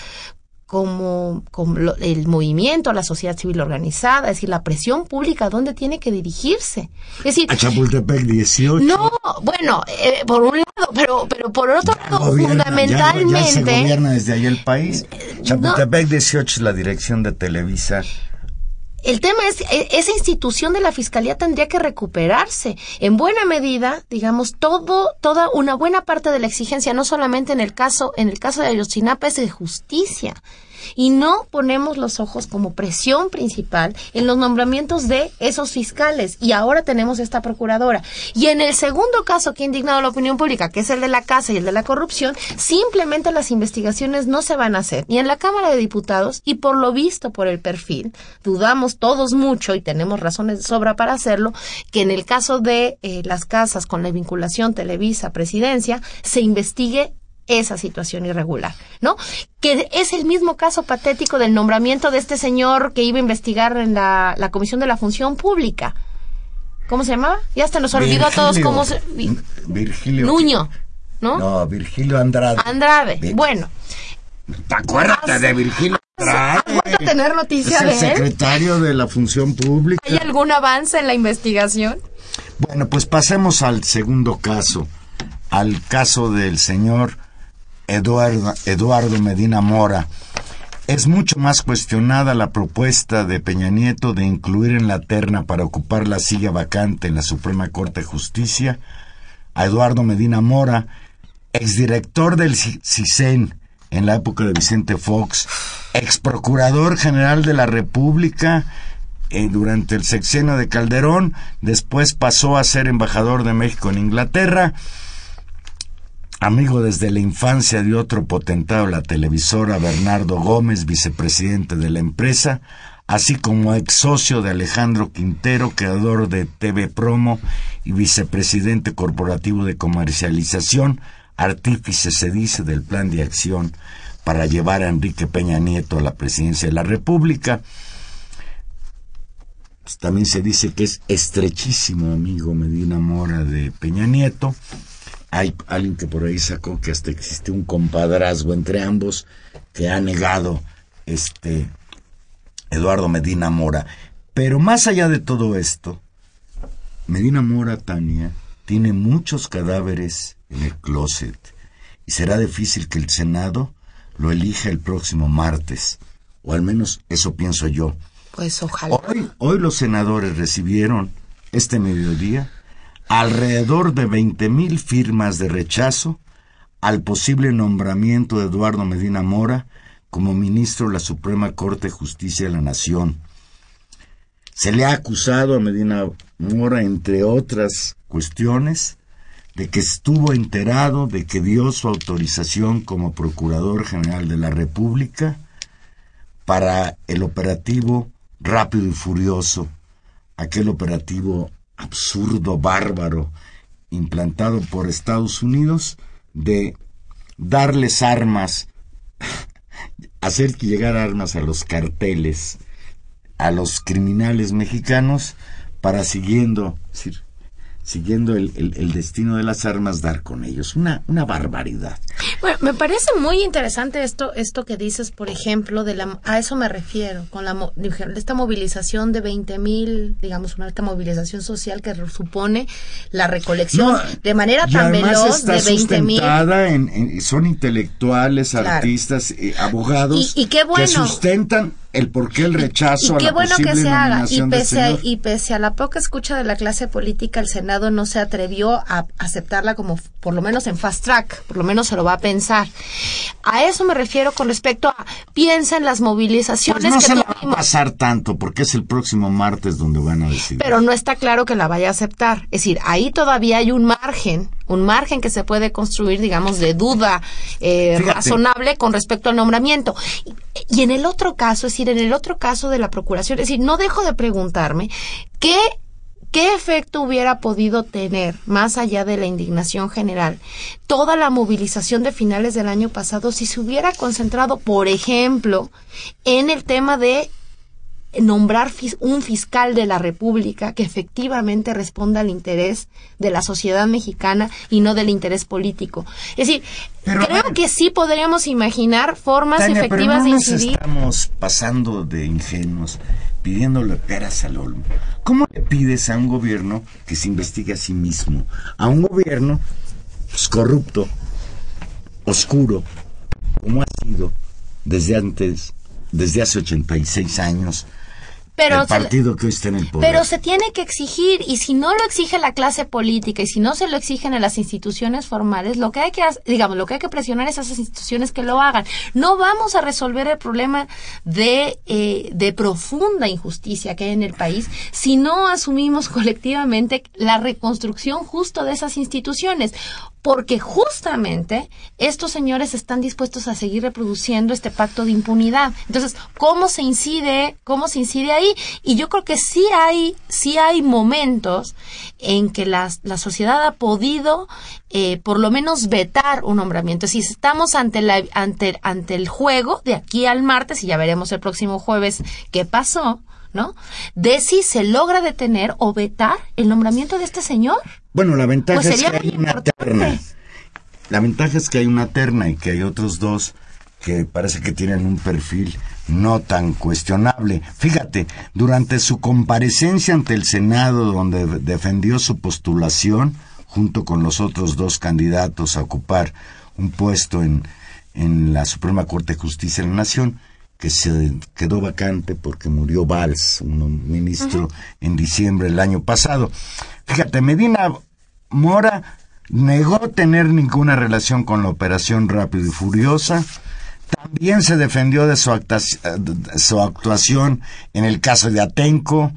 como, como el movimiento, la sociedad civil organizada, es decir, la presión pública, ¿dónde tiene que dirigirse? Es decir, a Chapultepec 18. No, bueno, eh, por un lado, pero, pero por otro lado, fundamentalmente. Ya, se gobierna desde ahí el país. Eh, Chapultepec 18 es la dirección de Televisa el tema es, e, esa institución de la fiscalía tendría que recuperarse. En buena medida, digamos, todo, toda una buena parte de la exigencia, no solamente en el caso, en el caso de Ayotzinapa, es de justicia y no ponemos los ojos como presión principal en los nombramientos de esos fiscales y ahora tenemos esta procuradora. Y en el segundo caso que ha indignado la opinión pública, que es el de la casa y el de la corrupción, simplemente las investigaciones no se van a hacer ni en la Cámara de Diputados y por lo visto por el perfil, dudamos todos mucho y tenemos razones de sobra para hacerlo, que en el caso de eh, las casas con la vinculación Televisa-Presidencia se investigue esa situación irregular, ¿no? Que es el mismo caso patético del nombramiento de este señor que iba a investigar en la, Comisión de la Función Pública. ¿Cómo se llamaba? Ya hasta nos olvidó a todos cómo se... Virgilio. Nuño, ¿no? No, Virgilio Andrade. Andrade, bueno. Acuérdate de Virgilio Andrade. ¿Has tener noticia es el el secretario de la Función Pública. ¿Hay algún avance en la investigación? Bueno, pues pasemos al segundo caso, al caso del señor Eduardo, Medina Mora. Es mucho más cuestionada la propuesta de Peña Nieto de incluir en la terna para ocupar la silla vacante en la Suprema Corte de Justicia a Eduardo Medina Mora, exdirector del CISEN en la época de Vicente Fox, ex procurador general de la República eh, durante el sexenio de Calderón, después pasó a ser embajador de México en Inglaterra amigo desde la infancia de otro potentado la televisora Bernardo Gómez, vicepresidente de la empresa, así como ex socio de Alejandro Quintero, creador de TV Promo y vicepresidente corporativo de comercialización, artífice se dice del plan de acción para llevar a Enrique Peña Nieto a la presidencia de la República. También se dice que es estrechísimo amigo Medina Mora de Peña Nieto hay alguien que por ahí sacó que hasta existe un compadrazgo entre ambos que ha negado este Eduardo Medina Mora. Pero más allá de todo esto, Medina Mora, Tania, tiene muchos cadáveres en el closet y será difícil que el Senado lo elija el próximo martes, o al menos eso pienso yo. Pues ojalá. Hoy, hoy los senadores recibieron este mediodía alrededor de 20 mil firmas de rechazo al posible nombramiento de Eduardo Medina Mora como ministro de la Suprema Corte de Justicia de la Nación. Se le ha acusado a Medina Mora, entre otras cuestiones, de que estuvo enterado de que dio su autorización como Procurador General de la República para el operativo rápido y furioso, aquel operativo absurdo, bárbaro, implantado por Estados Unidos de darles armas, hacer que llegar armas a los carteles, a los criminales mexicanos, para siguiendo, siguiendo el, el, destino de las armas, dar con ellos. Una, una barbaridad. Bueno, me parece muy interesante esto, esto que dices, por ejemplo, de la, a eso me refiero, con la, esta movilización de 20 mil, digamos, una alta movilización social que supone la recolección de manera tan veloz de 20 mil. En, son intelectuales, artistas, eh, abogados y, qué bueno. que sustentan el por qué el rechazo y, qué a la bueno que se haga. Y pese, a, y pese a la poca escucha de la clase política el senado no se atrevió a aceptarla como por lo menos en fast track por lo menos se lo va a pensar. A eso me refiero con respecto a piensa en las movilizaciones pues no que se la va a pasar tanto porque es el próximo martes donde van a decidir. Pero no está claro que la vaya a aceptar. Es decir ahí todavía hay un margen un margen que se puede construir, digamos, de duda eh, razonable con respecto al nombramiento. Y, en el otro caso, es decir, en el otro caso de la procuración, es decir, no dejo de preguntarme qué ¿Qué efecto hubiera podido tener, más allá de la indignación general, toda la movilización de finales del año pasado si se hubiera concentrado, por ejemplo, en el tema de nombrar un fiscal de la República que efectivamente responda al interés de la sociedad mexicana y no del interés político. Es decir, creo que sí podríamos imaginar formas efectivas de incidir. estamos pasando de ingenuos pidiéndole peras al olmo. ¿Cómo le pides a un gobierno que se investigue a sí mismo? A un gobierno pues, corrupto, oscuro, como ha sido desde antes, desde hace 86 años, pero el partido que hoy está en el poder. Pero se tiene que exigir y si no lo exige la clase política y si no se lo exigen en las instituciones formales, lo que hay que digamos, lo que hay que presionar es a esas instituciones que lo hagan. No vamos a resolver el problema de eh, de profunda injusticia que hay en el país si no asumimos colectivamente la reconstrucción justo de esas instituciones porque justamente estos señores están dispuestos a seguir reproduciendo este pacto de impunidad. Entonces, ¿cómo se incide, cómo se incide ahí? Y yo creo que sí hay, sí hay momentos en que la, la sociedad ha podido, eh, por lo menos vetar un nombramiento. Si estamos ante la, ante, ante el juego de aquí al martes y ya veremos el próximo jueves qué pasó, ¿no? De si se logra detener o vetar el nombramiento de este señor. Bueno, la ventaja pues es que hay una terna. La ventaja es que hay una terna y que hay otros dos que parece que tienen un perfil no tan cuestionable. Fíjate, durante su comparecencia ante el Senado, donde defendió su postulación, junto con los otros dos candidatos a ocupar un puesto en, en la Suprema Corte de Justicia de la Nación, que se quedó vacante porque murió Valls, un ministro, en diciembre del año pasado. Fíjate, Medina Mora negó tener ninguna relación con la operación Rápido y Furiosa. También se defendió de su, su actuación en el caso de Atenco,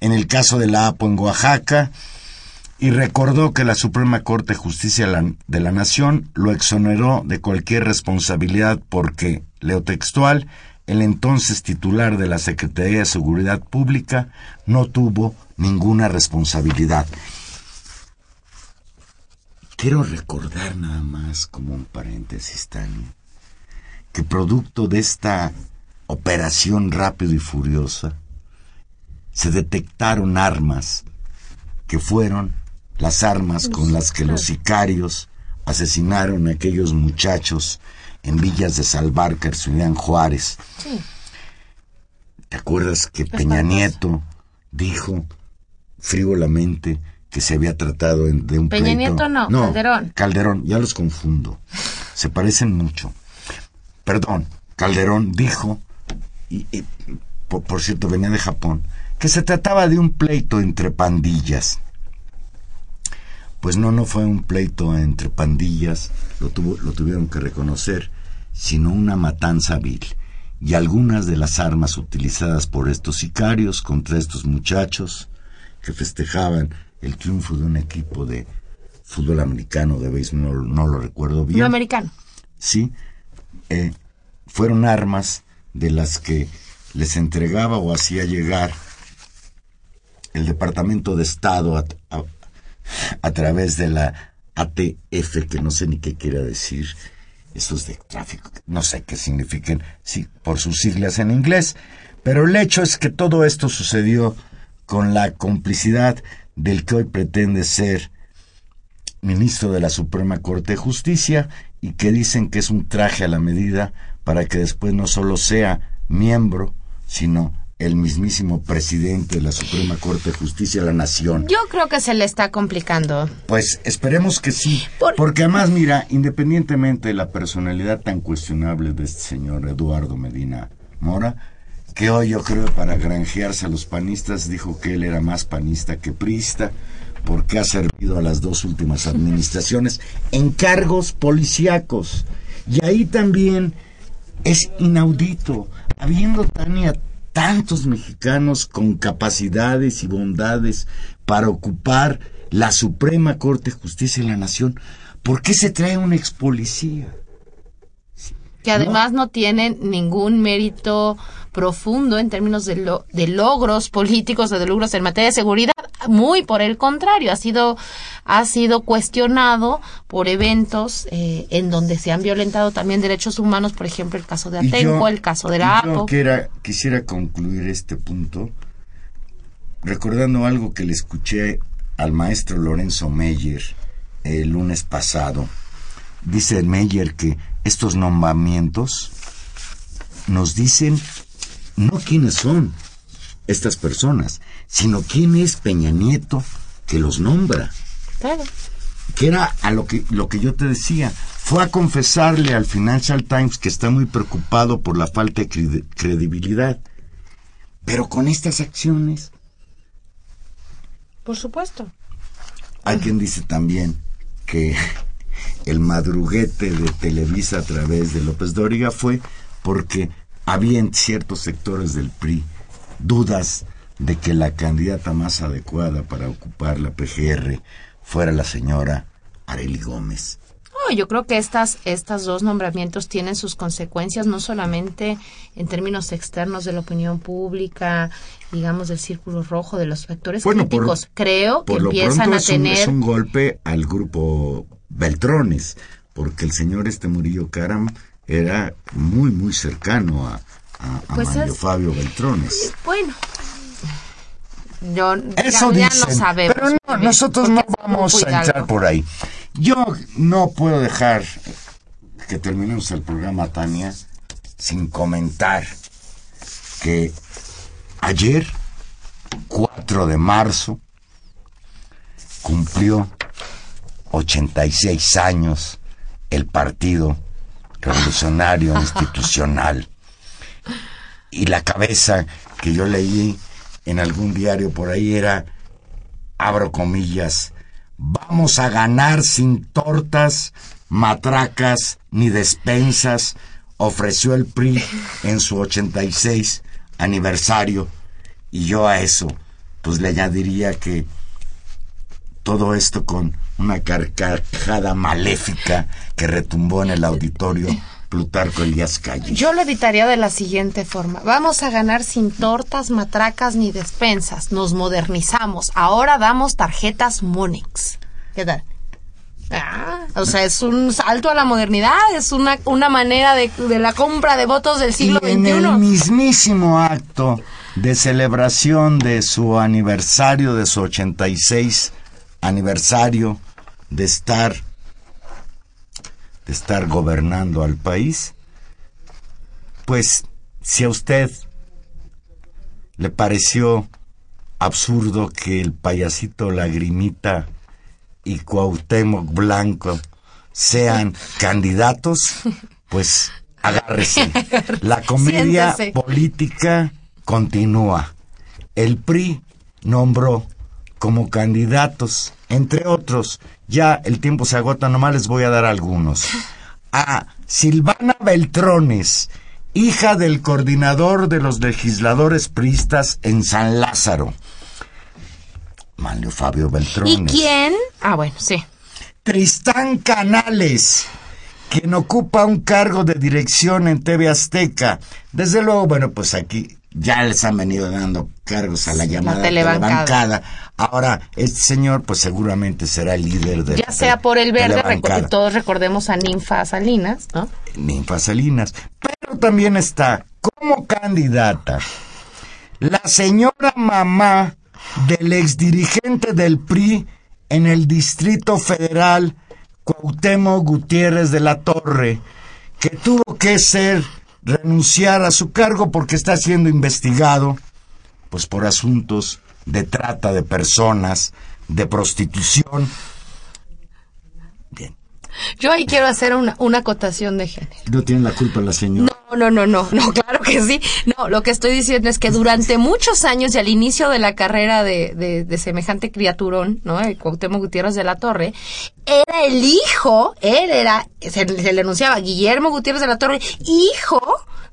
en el caso de la APO en Oaxaca, y recordó que la Suprema Corte de Justicia de la Nación lo exoneró de cualquier responsabilidad porque, leo textual, el entonces titular de la Secretaría de Seguridad Pública no tuvo ninguna responsabilidad. Quiero recordar nada más como un paréntesis, Tania, que producto de esta operación rápido y furiosa, se detectaron armas que fueron las armas con las que los sicarios asesinaron a aquellos muchachos en Villas de Salvarcar, Juárez. ¿Te acuerdas que Peña Nieto dijo frívolamente que se había tratado de un Peña Nieto no, Calderón. Calderón, ya los confundo. Se parecen mucho. Perdón, Calderón dijo, y, por, cierto venía de Japón, que se trataba de un pleito entre pandillas. Pues no, no fue un pleito entre pandillas, lo, tuvo, lo tuvieron que reconocer, sino una matanza vil. Y algunas de las armas utilizadas por estos sicarios contra estos muchachos que festejaban el triunfo de un equipo de fútbol americano, de béisbol, no, lo recuerdo bien. No americano. Sí, eh, fueron armas de las que les entregaba o hacía llegar el Departamento de Estado a, través de la ATF, que no sé ni qué quiera decir, esos de tráfico, no sé qué signifiquen, sí, por sus siglas en inglés, pero el hecho es que todo esto sucedió con la complicidad del que hoy pretende ser ministro de la Suprema Corte de Justicia y que dicen que es un traje a la medida para que después no solo sea miembro, sino el mismísimo presidente de la Suprema Corte de Justicia de la Nación. Yo creo que se le está complicando. Pues esperemos que sí, porque además, mira, independientemente de la personalidad tan cuestionable de este señor Eduardo Medina Mora, que hoy yo creo para granjearse a los panistas dijo que él era más panista que prista, porque ha servido a las dos últimas administraciones en cargos policíacos. Y ahí también es inaudito, habiendo Tania tantos mexicanos con capacidades y bondades para ocupar la Suprema Corte de Justicia de la Nación, ¿por qué se trae un ex policía? Que además no, no tienen ningún mérito profundo en términos de, de logros políticos o de logros en materia de seguridad. Muy por el contrario, ha sido, ha sido cuestionado por eventos eh, en donde se han violentado también derechos humanos, por ejemplo, el caso de Atenco, el caso de la APO. Yo quisiera concluir este punto recordando algo que le escuché al maestro Lorenzo Meyer el lunes pasado. Dice Meyer que estos nombramientos nos dicen no quiénes son estas personas, sino quién es Peña Nieto que los nombra. Claro. Que era a lo que, lo que yo te decía. Fue a confesarle al Financial Times que está muy preocupado por la falta de credibilidad. Pero con estas acciones. Por supuesto. Hay quien dice también que el madruguete de Televisa a través de López Dóriga fue porque había en ciertos sectores del PRI dudas de que la candidata más adecuada para ocupar la PGR fuera la señora Areli Gómez. yo creo que estas, estas dos nombramientos tienen sus consecuencias no solamente en términos externos de la opinión pública, digamos del círculo rojo de los factores críticos. creo que empiezan a tener es un golpe al grupo Beltrones, porque el señor este Murillo Caram era muy, muy cercano a, a, pues Mario Fabio Beltrones. Bueno. Yo, Eso ya, no sabemos. Pero nosotros no vamos a entrar por ahí. Yo no puedo dejar que terminemos el programa, Tania, sin comentar que ayer, 4 de marzo, cumplió 86 años el partido revolucionario institucional. Y la cabeza que yo leí en algún diario por ahí era, abro comillas, vamos a ganar sin tortas, matracas ni despensas, ofreció el PRI en su 86 aniversario. Y yo a eso, pues le añadiría que todo esto con una carcajada maléfica que retumbó en el auditorio Plutarco Elías Calle. Yo lo editaría de la siguiente forma. Vamos a ganar sin tortas, matracas ni despensas. Nos modernizamos. Ahora damos tarjetas Monix. ¿Qué tal? Ah, o sea, es un salto a la modernidad, es una, una manera de, de la compra de votos del siglo y En el mismísimo acto de celebración de su aniversario, de su 86 aniversario, de estar de estar gobernando al país, pues si a usted le pareció absurdo que el payasito Lagrimita y Cuauhtémoc Blanco sean candidatos, pues agárrese. La comedia política continúa. El PRI nombró como candidatos, entre otros, ya el tiempo se agota, nomás les voy a dar algunos. A Silvana Beltrones, hija del coordinador de los legisladores priistas en San Lázaro. Manlio Fabio Beltrones. ¿Y quién? Ah, bueno, sí. Tristán Canales, quien ocupa un cargo de dirección en TV Azteca. Desde luego, bueno, pues aquí ya les han venido dando cargos a la llamada telebancada. Ahora, este señor, pues seguramente será el líder de Ya sea por el verde, todos recordemos a Ninfa Salinas, ¿no? Ninfa Salinas. Pero también está como candidata la señora mamá del exdirigente del PRI en el Distrito Federal, Cuauhtémoc Gutiérrez de la Torre, que tuvo que ser renunciar a su cargo porque está siendo investigado pues por asuntos de trata de personas, de prostitución. Bien. Yo ahí quiero hacer una, una acotación de género. No tiene la culpa la señora. No, no, no, no, claro que sí. No, lo que estoy diciendo es que durante muchos años y al inicio de la carrera de, de, semejante criaturón, ¿no? El Cuauhtémoc Gutiérrez de la Torre, era el hijo, él era, se, se le anunciaba Guillermo Gutiérrez de la Torre, hijo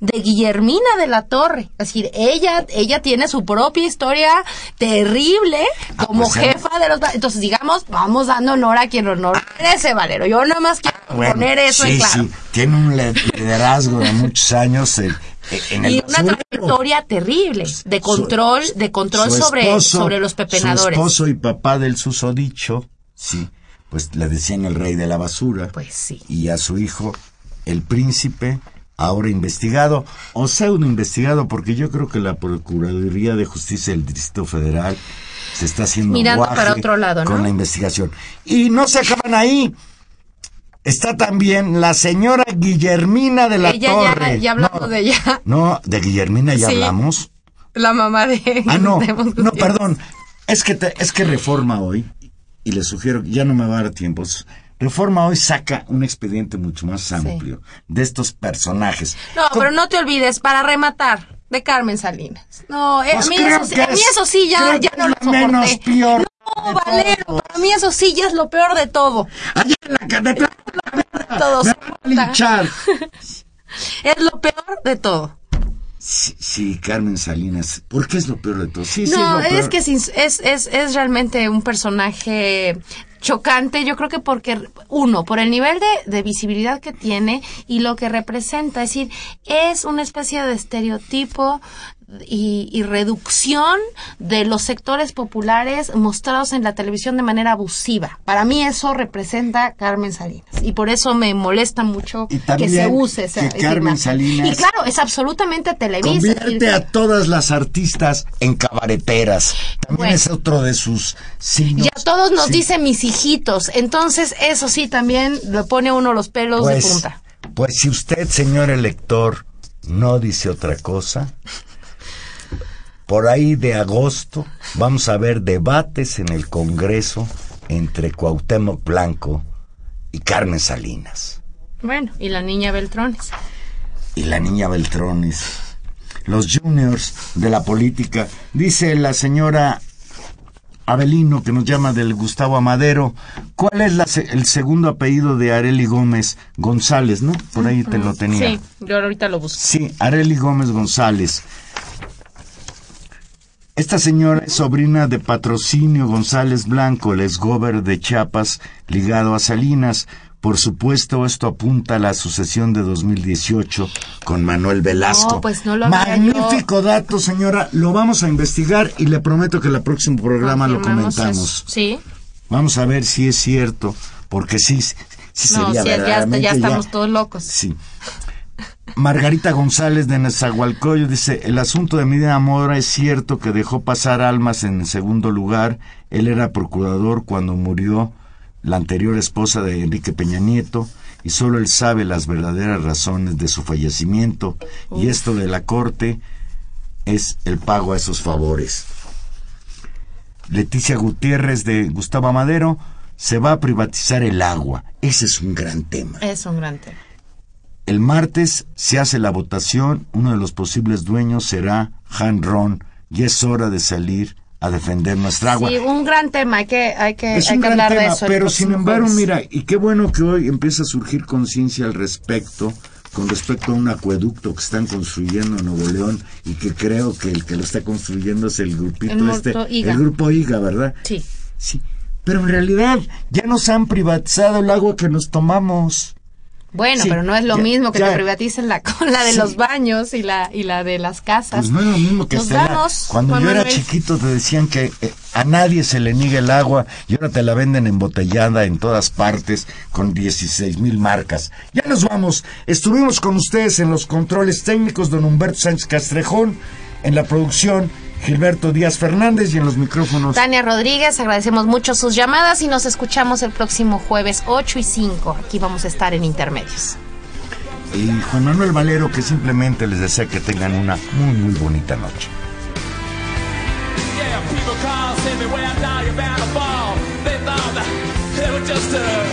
de Guillermina de la Torre. Es decir, ella, ella tiene su propia historia terrible ah, como pues, jefa de los... Entonces, digamos, vamos dando honor a quien honor merece, Valero. Yo nada más quiero ah, poner eso en claro. Sí, tiene un liderazgo de muchos años. Eh, eh, en el y una trayectoria terrible de control, de control sobre, sobre los pepenadores. Su esposo y papá del susodicho, sí, pues le decían el rey de la basura. Pues sí. Y a su hijo, el príncipe, ahora investigado o pseudo investigado, porque yo creo que la Procuraduría de Justicia del Distrito Federal se está haciendo Mirando para otro lado, con la investigación. Y no se acaban ahí. Está también la señora Guillermina de la Torre. Ya, ya hablamos de ella. No, de Guillermina ya hablamos. La mamá de. Ah, no, no, perdón. Es que, es que reforma hoy, y le sugiero, ya no me va a dar tiempo, Reforma hoy saca un expediente mucho más amplio de estos personajes. No, pero no te olvides, para rematar, de Carmen Salinas. No, eh, pues a, mí eso, sí ya, ya no lo soporté. Menos peor no, Valero, para mí eso sí ya es lo peor de todo. Allá en la de, lo peor de todo. es lo peor de todo. Sí, Carmen Salinas. ¿Por qué es lo peor de todo? Sí, no, sí, es, que es, es, es, es realmente un personaje chocante, yo creo que porque, uno, por el nivel de, de, visibilidad que tiene y lo que representa, es decir, es una especie de estereotipo y, reducción de los sectores populares mostrados en la televisión de manera abusiva. Para mí eso representa Carmen Salinas. Y por eso me molesta mucho que se use esa Carmen Salinas y claro es absolutamente televisa. convierte a todas las artistas en cabareteras. También es otro de sus signos. Ya todos nos dicen mis hijitos. Entonces eso sí también le pone uno los pelos de pues, punta. pues si usted señor elector no dice otra cosa por ahí de agosto vamos a ver debates en el Congreso entre Cuauhtémoc Blanco y Carmen Salinas. Bueno, y la niña Beltrones. Y la niña Beltrones. Los juniors de la política. Dice la señora Abelino, que nos llama del Gustavo Amadero. ¿Cuál es el segundo apellido de Areli Gómez González, no? Por ahí te lo tenía. Sí, yo ahorita lo busco. Sí, Areli Gómez González. Esta señora es sobrina de Patrocinio González Blanco, el esgober de Chiapas, ligado a Salinas. Por supuesto, esto apunta a la sucesión de 2018 con Manuel Velasco. No, pues no lo Magnífico dato, señora. Lo vamos a investigar y le prometo que el próximo programa lo comentamos. Sí. Vamos a ver si es cierto, porque sí, sí sería ya, ya, estamos todos locos. Sí. Margarita González de Nezahualcóyotl dice, el asunto de Medina Mora es cierto que dejó pasar almas en segundo lugar. Él era procurador cuando murió la anterior esposa de Enrique Peña Nieto y solo él sabe las verdaderas razones de su fallecimiento. Y esto de la corte, es el pago a esos favores. Leticia Gutiérrez de Gustavo Madero, se va a privatizar el agua. Ese es un gran tema. Es un gran tema. El martes se hace la votación, uno de los posibles dueños será Han Ron y es hora de salir a defender nuestra agua. Sí, un gran tema, hay que, hay que, es hay un que gran hablar tema, de eso. Pero sin embargo, jueves. mira, y qué bueno que hoy empieza a surgir conciencia al respecto, con respecto a un acueducto que están construyendo en Nuevo León y que creo que el que lo está construyendo es el grupito El este, Iga. el grupo IGA, ¿verdad? Sí. Sí. Pero en realidad ya nos han privatizado el agua que nos tomamos. Bueno, Sí, pero no es lo ya, mismo que ya. te privaticen la, la de Sí. los baños y la, y la de las casas. Pues no es lo mismo que Nos vamos, Cuando Juan yo era chiquito te decían que eh, a nadie se le niega el agua y ahora te la venden embotellada en todas partes con 16 mil marcas. Ya nos vamos. Estuvimos con ustedes en los controles técnicos, don Humberto Sánchez Castrejón, en la producción Gilberto Díaz Fernández y en los micrófonos. Tania Rodríguez, agradecemos mucho sus llamadas y nos escuchamos el próximo jueves 8 y 5. Aquí vamos a estar en Intermedios. Y Juan Manuel Valero que simplemente les desea que tengan una muy muy bonita noche. Yeah,